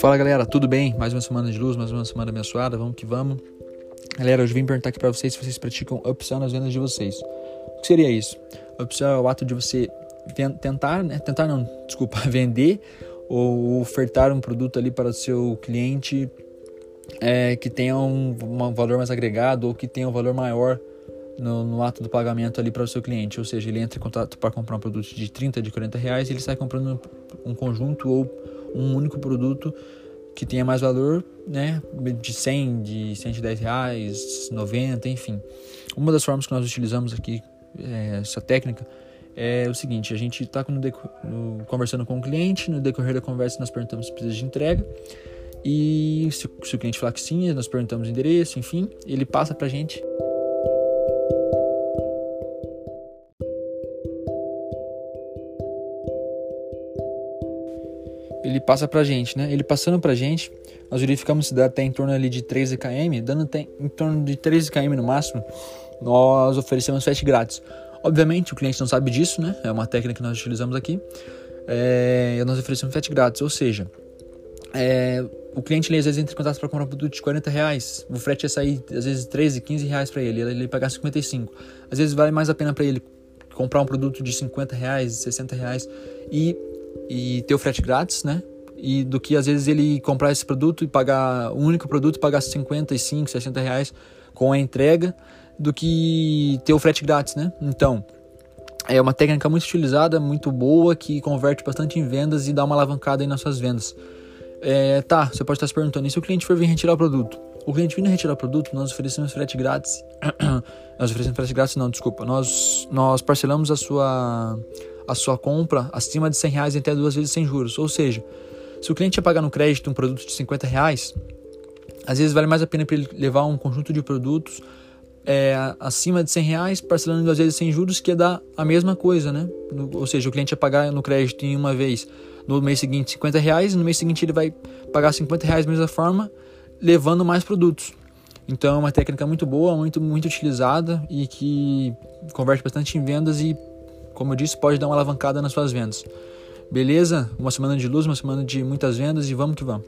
Fala galera, tudo bem? Mais uma semana de luz, mais uma semana abençoada, vamos que vamos. Galera, hoje vim perguntar aqui para vocês se vocês praticam upsell nas vendas de vocês. O que seria isso? Upsell é o ato de você tentar, né? Tentar não, desculpa, vender ou ofertar um produto ali para o seu cliente é, que tenha um, um valor mais agregado ou que tenha um valor maior no, no, ato do pagamento ali para o seu cliente. Ou seja, ele entra em contato para comprar um produto de 30, de 40 reais e ele sai comprando um conjunto ou um único produto que tenha mais valor, né, de 100, de 110 reais, 90, enfim. Uma das formas que nós utilizamos aqui, é, essa técnica, é o seguinte, a gente está conversando com o cliente, no decorrer da conversa nós perguntamos se precisa de entrega, e se, se o cliente falar que sim, nós perguntamos o endereço, enfim, ele passa para a gente ele passa pra gente, né? Ele passando pra gente, nós verificamos se dá até em torno ali de 13 km, dando até em torno de 13 km no máximo, nós oferecemos frete grátis. Obviamente o cliente não sabe disso, né? É uma técnica que nós utilizamos aqui. É, nós oferecemos frete grátis, ou seja, é, o cliente às vezes entra em contato para comprar um produto de 40 reais, o frete ia sair às vezes 13, 15 reais para ele, ele ia pagar 55. Às vezes vale mais a pena para ele comprar um produto de 50 reais, 60 reais e e ter o frete grátis, né? E do que às vezes ele comprar esse produto e pagar um único produto e pagar 55, 60 reais com a entrega, do que ter o frete grátis, né? Então, é uma técnica muito utilizada, muito boa, que converte bastante em vendas e dá uma alavancada aí nas suas vendas. É, tá, você pode estar se perguntando, e se o cliente for vir retirar o produto? O cliente vindo retirar o produto, nós oferecemos frete grátis. nós oferecemos frete grátis, não, desculpa. Nós, nós parcelamos a sua a sua compra acima de 100 reais em até duas vezes sem juros. Ou seja, se o cliente ia pagar no crédito um produto de 50 reais, às vezes vale mais a pena para ele levar um conjunto de produtos é, acima de 100 reais, parcelando duas vezes sem juros, que ia dar a mesma coisa, né? ou seja, o cliente ia pagar no crédito em uma vez, no mês seguinte 50 reais, no mês seguinte ele vai pagar 50 reais da mesma forma, levando mais produtos. Então é uma técnica muito boa, muito, muito utilizada e que converte bastante em vendas e como eu disse, pode dar uma alavancada nas suas vendas. Beleza? Uma semana de luz, uma semana de muitas vendas e vamos que vamos.